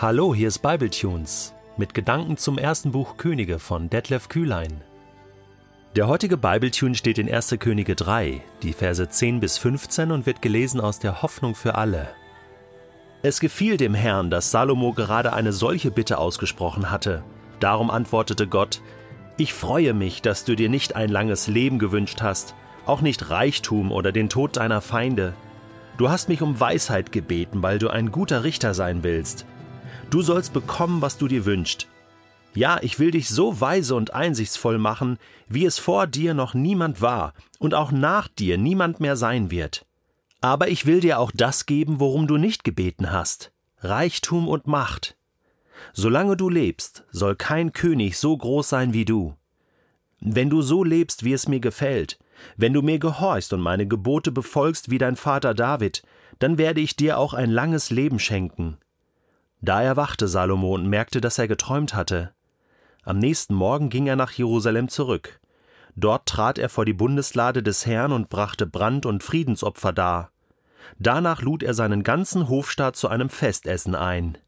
Hallo, hier ist Bibletunes mit Gedanken zum ersten Buch Könige von Detlef Kühlein. Der heutige Bibletune steht in 1. Könige 3, die Verse 10 bis 15 und wird gelesen aus der Hoffnung für alle. Es gefiel dem Herrn, dass Salomo gerade eine solche Bitte ausgesprochen hatte. Darum antwortete Gott: Ich freue mich, dass du dir nicht ein langes Leben gewünscht hast, auch nicht Reichtum oder den Tod deiner Feinde. Du hast mich um Weisheit gebeten, weil du ein guter Richter sein willst. Du sollst bekommen, was du dir wünschst. Ja, ich will dich so weise und einsichtsvoll machen, wie es vor dir noch niemand war und auch nach dir niemand mehr sein wird. Aber ich will dir auch das geben, worum du nicht gebeten hast Reichtum und Macht. Solange du lebst, soll kein König so groß sein wie du. Wenn du so lebst, wie es mir gefällt, wenn du mir gehorchst und meine Gebote befolgst wie dein Vater David, dann werde ich dir auch ein langes Leben schenken. Da erwachte Salomo und merkte, dass er geträumt hatte. Am nächsten Morgen ging er nach Jerusalem zurück. Dort trat er vor die Bundeslade des Herrn und brachte Brand- und Friedensopfer dar. Danach lud er seinen ganzen Hofstaat zu einem Festessen ein.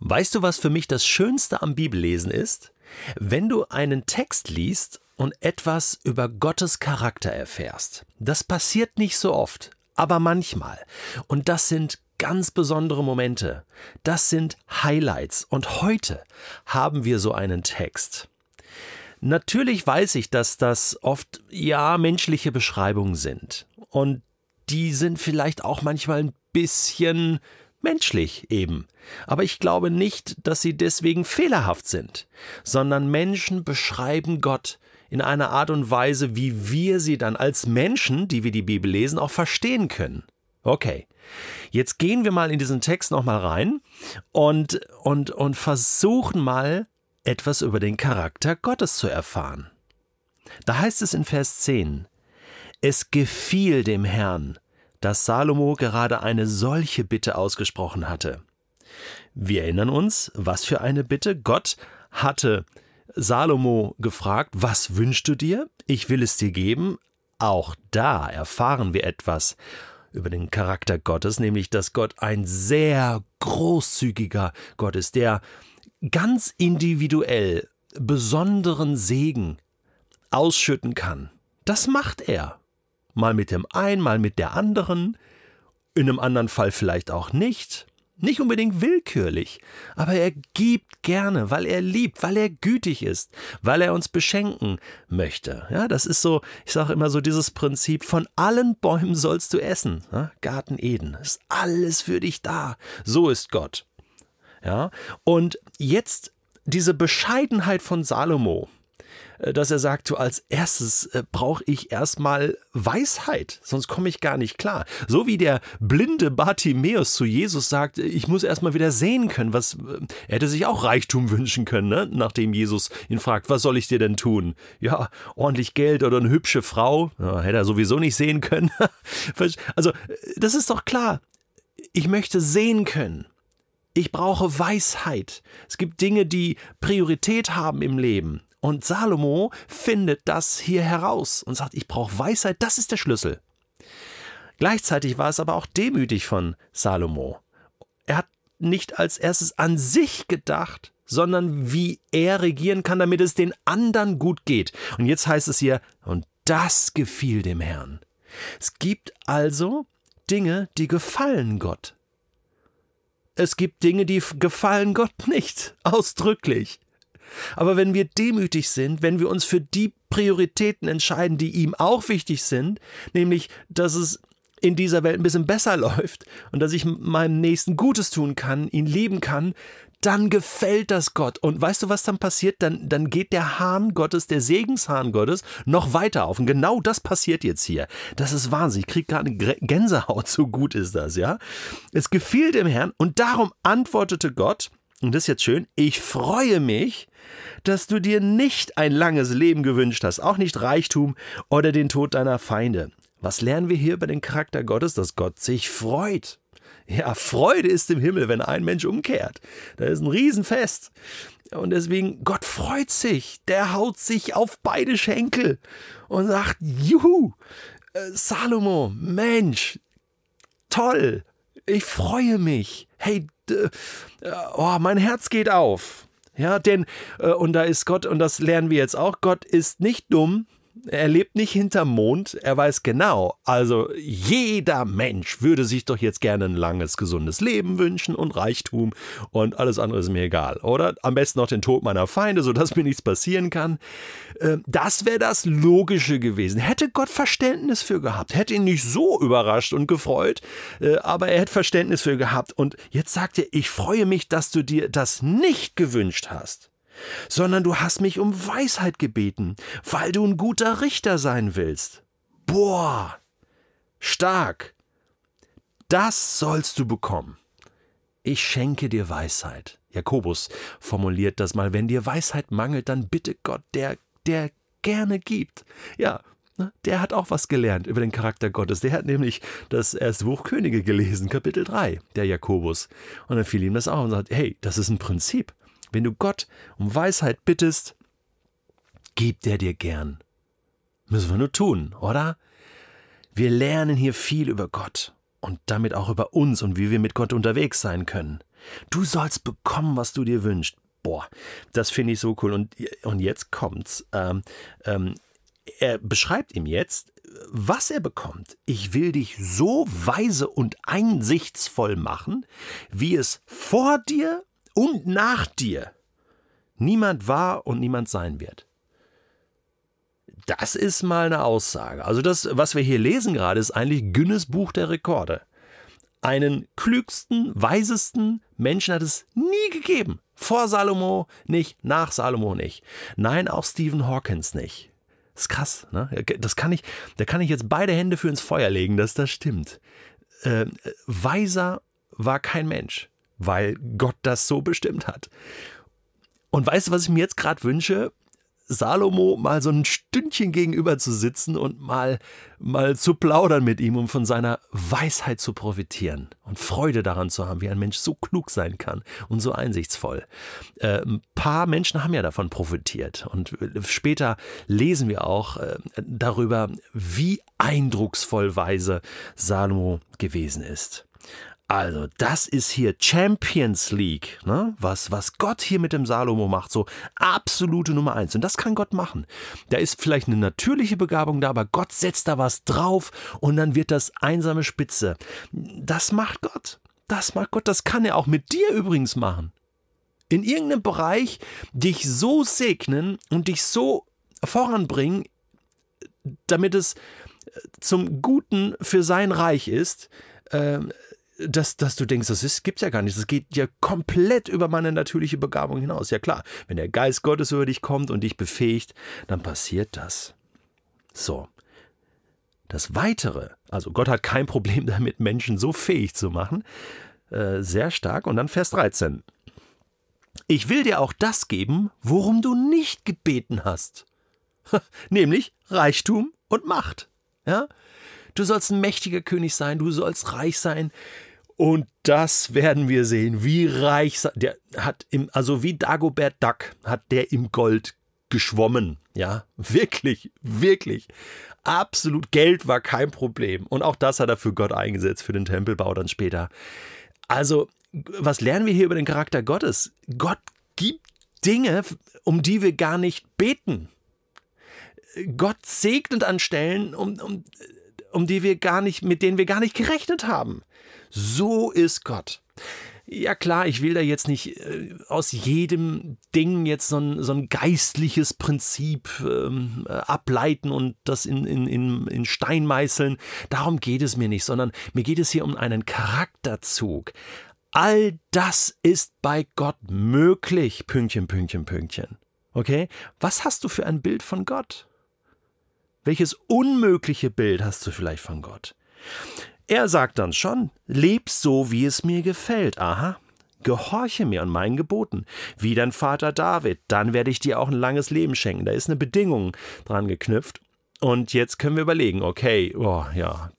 Weißt du, was für mich das Schönste am Bibellesen ist? Wenn du einen Text liest und etwas über Gottes Charakter erfährst. Das passiert nicht so oft, aber manchmal. Und das sind ganz besondere Momente. Das sind Highlights. Und heute haben wir so einen Text. Natürlich weiß ich, dass das oft ja menschliche Beschreibungen sind. Und die sind vielleicht auch manchmal ein bisschen menschlich eben. Aber ich glaube nicht, dass sie deswegen fehlerhaft sind, sondern Menschen beschreiben Gott in einer Art und Weise, wie wir sie dann als Menschen, die wir die Bibel lesen, auch verstehen können. Okay. Jetzt gehen wir mal in diesen Text nochmal rein und, und, und versuchen mal etwas über den Charakter Gottes zu erfahren. Da heißt es in Vers 10, es gefiel dem Herrn, dass Salomo gerade eine solche Bitte ausgesprochen hatte. Wir erinnern uns, was für eine Bitte. Gott hatte Salomo gefragt, was wünschst du dir? Ich will es dir geben. Auch da erfahren wir etwas über den Charakter Gottes, nämlich dass Gott ein sehr großzügiger Gott ist, der ganz individuell besonderen Segen ausschütten kann. Das macht er. Mal mit dem einen, mal mit der anderen, in einem anderen Fall vielleicht auch nicht. Nicht unbedingt willkürlich, aber er gibt gerne, weil er liebt, weil er gütig ist, weil er uns beschenken möchte. Ja, das ist so, ich sage immer so dieses Prinzip, von allen Bäumen sollst du essen. Ja, Garten Eden, ist alles für dich da. So ist Gott. Ja, und jetzt diese Bescheidenheit von Salomo, dass er sagt, so als erstes äh, brauche ich erstmal Weisheit, sonst komme ich gar nicht klar. So wie der blinde Bartimäus zu Jesus sagt, ich muss erstmal wieder sehen können, was äh, er hätte sich auch Reichtum wünschen können, ne? nachdem Jesus ihn fragt, was soll ich dir denn tun? Ja, ordentlich Geld oder eine hübsche Frau, ja, hätte er sowieso nicht sehen können. also, das ist doch klar. Ich möchte sehen können. Ich brauche Weisheit. Es gibt Dinge, die Priorität haben im Leben. Und Salomo findet das hier heraus und sagt, ich brauche Weisheit, das ist der Schlüssel. Gleichzeitig war es aber auch demütig von Salomo. Er hat nicht als erstes an sich gedacht, sondern wie er regieren kann, damit es den anderen gut geht. Und jetzt heißt es hier, und das gefiel dem Herrn. Es gibt also Dinge, die gefallen Gott. Es gibt Dinge, die gefallen Gott nicht, ausdrücklich. Aber wenn wir demütig sind, wenn wir uns für die Prioritäten entscheiden, die ihm auch wichtig sind, nämlich, dass es in dieser Welt ein bisschen besser läuft und dass ich meinem Nächsten Gutes tun kann, ihn lieben kann, dann gefällt das Gott. Und weißt du, was dann passiert? Dann, dann geht der Hahn Gottes, der Segenshahn Gottes, noch weiter auf. Und genau das passiert jetzt hier. Das ist Wahnsinn. Ich kriege gerade eine Gänsehaut, so gut ist das, ja. Es gefiel dem Herrn und darum antwortete Gott, und das ist jetzt schön, ich freue mich, dass du dir nicht ein langes Leben gewünscht hast, auch nicht Reichtum oder den Tod deiner Feinde. Was lernen wir hier über den Charakter Gottes? Dass Gott sich freut. Ja, Freude ist im Himmel, wenn ein Mensch umkehrt. Da ist ein Riesenfest. Und deswegen, Gott freut sich. Der haut sich auf beide Schenkel und sagt, Juhu, äh, Salomo, Mensch, toll, ich freue mich. Hey, oh, mein Herz geht auf. Ja, denn, äh, und da ist Gott, und das lernen wir jetzt auch, Gott ist nicht dumm, er lebt nicht hinterm Mond, er weiß genau, also jeder Mensch würde sich doch jetzt gerne ein langes, gesundes Leben wünschen und Reichtum und alles andere ist mir egal, oder? Am besten noch den Tod meiner Feinde, sodass mir nichts passieren kann. Ähm, das wäre das Logische gewesen. Hätte Gott Verständnis für gehabt, hätte ihn nicht so überrascht und gefreut, äh, aber er hätte Verständnis für gehabt. Und jetzt sagt er, ich freue mich, dass du dir das nicht gewünscht hast sondern du hast mich um Weisheit gebeten, weil du ein guter Richter sein willst. Boah, stark. Das sollst du bekommen. Ich schenke dir Weisheit. Jakobus formuliert das mal, wenn dir Weisheit mangelt, dann bitte Gott, der, der gerne gibt. Ja, ne, der hat auch was gelernt über den Charakter Gottes. Der hat nämlich das erste Buch Könige gelesen, Kapitel 3, der Jakobus. Und dann fiel ihm das auch und sagt, hey, das ist ein Prinzip. Wenn du Gott um Weisheit bittest, gibt er dir gern. Müssen wir nur tun, oder? Wir lernen hier viel über Gott und damit auch über uns und wie wir mit Gott unterwegs sein können. Du sollst bekommen, was du dir wünschst. Boah, das finde ich so cool. Und, und jetzt kommt's. Ähm, ähm, er beschreibt ihm jetzt, was er bekommt. Ich will dich so weise und einsichtsvoll machen, wie es vor dir und nach dir niemand war und niemand sein wird. Das ist mal eine Aussage. Also das, was wir hier lesen gerade, ist eigentlich Guinness Buch der Rekorde. Einen klügsten, weisesten Menschen hat es nie gegeben. Vor Salomo nicht, nach Salomo nicht. Nein, auch Stephen Hawkins nicht. Das ist krass, ne? Das kann ich, da kann ich jetzt beide Hände für ins Feuer legen, dass das stimmt. Äh, weiser war kein Mensch weil Gott das so bestimmt hat. Und weißt du, was ich mir jetzt gerade wünsche? Salomo mal so ein Stündchen gegenüber zu sitzen und mal, mal zu plaudern mit ihm, um von seiner Weisheit zu profitieren und Freude daran zu haben, wie ein Mensch so klug sein kann und so einsichtsvoll. Äh, ein paar Menschen haben ja davon profitiert und später lesen wir auch äh, darüber, wie eindrucksvoll weise Salomo gewesen ist. Also, das ist hier Champions League, ne? was, was Gott hier mit dem Salomo macht, so absolute Nummer eins. Und das kann Gott machen. Da ist vielleicht eine natürliche Begabung da, aber Gott setzt da was drauf und dann wird das einsame Spitze. Das macht Gott. Das macht Gott. Das kann er auch mit dir übrigens machen. In irgendeinem Bereich dich so segnen und dich so voranbringen, damit es zum Guten für sein Reich ist, äh, dass, dass du denkst, das ist, gibt's ja gar nicht. Das geht ja komplett über meine natürliche Begabung hinaus. Ja klar, wenn der Geist Gottes über dich kommt und dich befähigt, dann passiert das. So. Das Weitere, also Gott hat kein Problem damit, Menschen so fähig zu machen. Äh, sehr stark. Und dann Vers 13. Ich will dir auch das geben, worum du nicht gebeten hast. Nämlich Reichtum und Macht. Ja? Du sollst ein mächtiger König sein, du sollst reich sein, und das werden wir sehen, wie reich der hat im, also wie Dagobert Duck hat der im Gold geschwommen. Ja, wirklich, wirklich. Absolut Geld war kein Problem. Und auch das hat er für Gott eingesetzt, für den Tempelbau dann später. Also, was lernen wir hier über den Charakter Gottes? Gott gibt Dinge, um die wir gar nicht beten. Gott segnet an Stellen, um, um, um die wir gar nicht, mit denen wir gar nicht gerechnet haben. So ist Gott. Ja klar, ich will da jetzt nicht äh, aus jedem Ding jetzt so ein, so ein geistliches Prinzip ähm, äh, ableiten und das in, in, in, in Stein meißeln. Darum geht es mir nicht, sondern mir geht es hier um einen Charakterzug. All das ist bei Gott möglich. Pünktchen, Pünktchen, Pünktchen. Okay? Was hast du für ein Bild von Gott? Welches unmögliche Bild hast du vielleicht von Gott? Er sagt dann schon, leb so, wie es mir gefällt. Aha. Gehorche mir an meinen Geboten, wie dein Vater David, dann werde ich dir auch ein langes Leben schenken. Da ist eine Bedingung dran geknüpft. Und jetzt können wir überlegen, okay, oh ja,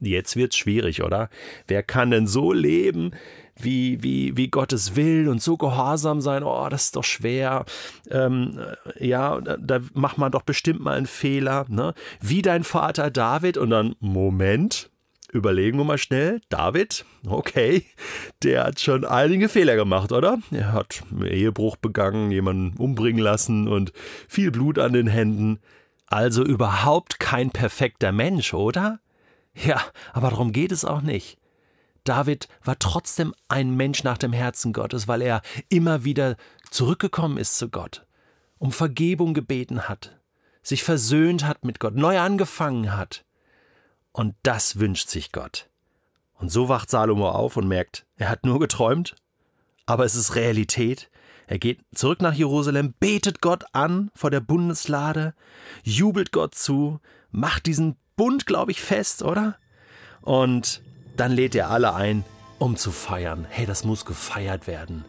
jetzt wird's schwierig, oder? Wer kann denn so leben, wie, wie, wie Gottes will und so gehorsam sein? Oh, das ist doch schwer. Ähm, ja, da, da macht man doch bestimmt mal einen Fehler, ne? Wie dein Vater David und dann, Moment, überlegen wir mal schnell. David, okay, der hat schon einige Fehler gemacht, oder? Er hat Ehebruch begangen, jemanden umbringen lassen und viel Blut an den Händen. Also überhaupt kein perfekter Mensch, oder? Ja, aber darum geht es auch nicht. David war trotzdem ein Mensch nach dem Herzen Gottes, weil er immer wieder zurückgekommen ist zu Gott, um Vergebung gebeten hat, sich versöhnt hat mit Gott, neu angefangen hat. Und das wünscht sich Gott. Und so wacht Salomo auf und merkt, er hat nur geträumt, aber es ist Realität. Er geht zurück nach Jerusalem, betet Gott an vor der Bundeslade, jubelt Gott zu, macht diesen Bund, glaube ich, fest, oder? Und dann lädt er alle ein, um zu feiern. Hey, das muss gefeiert werden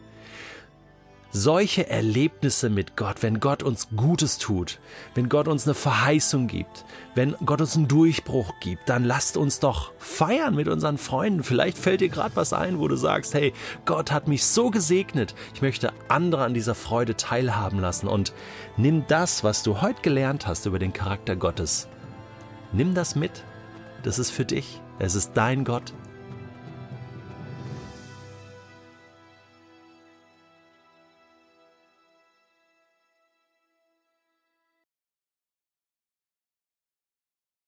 solche Erlebnisse mit Gott, wenn Gott uns Gutes tut, wenn Gott uns eine Verheißung gibt, wenn Gott uns einen Durchbruch gibt, dann lasst uns doch feiern mit unseren Freunden. Vielleicht fällt dir gerade was ein, wo du sagst, hey, Gott hat mich so gesegnet, ich möchte andere an dieser Freude teilhaben lassen und nimm das, was du heute gelernt hast über den Charakter Gottes, nimm das mit. Das ist für dich. Es ist dein Gott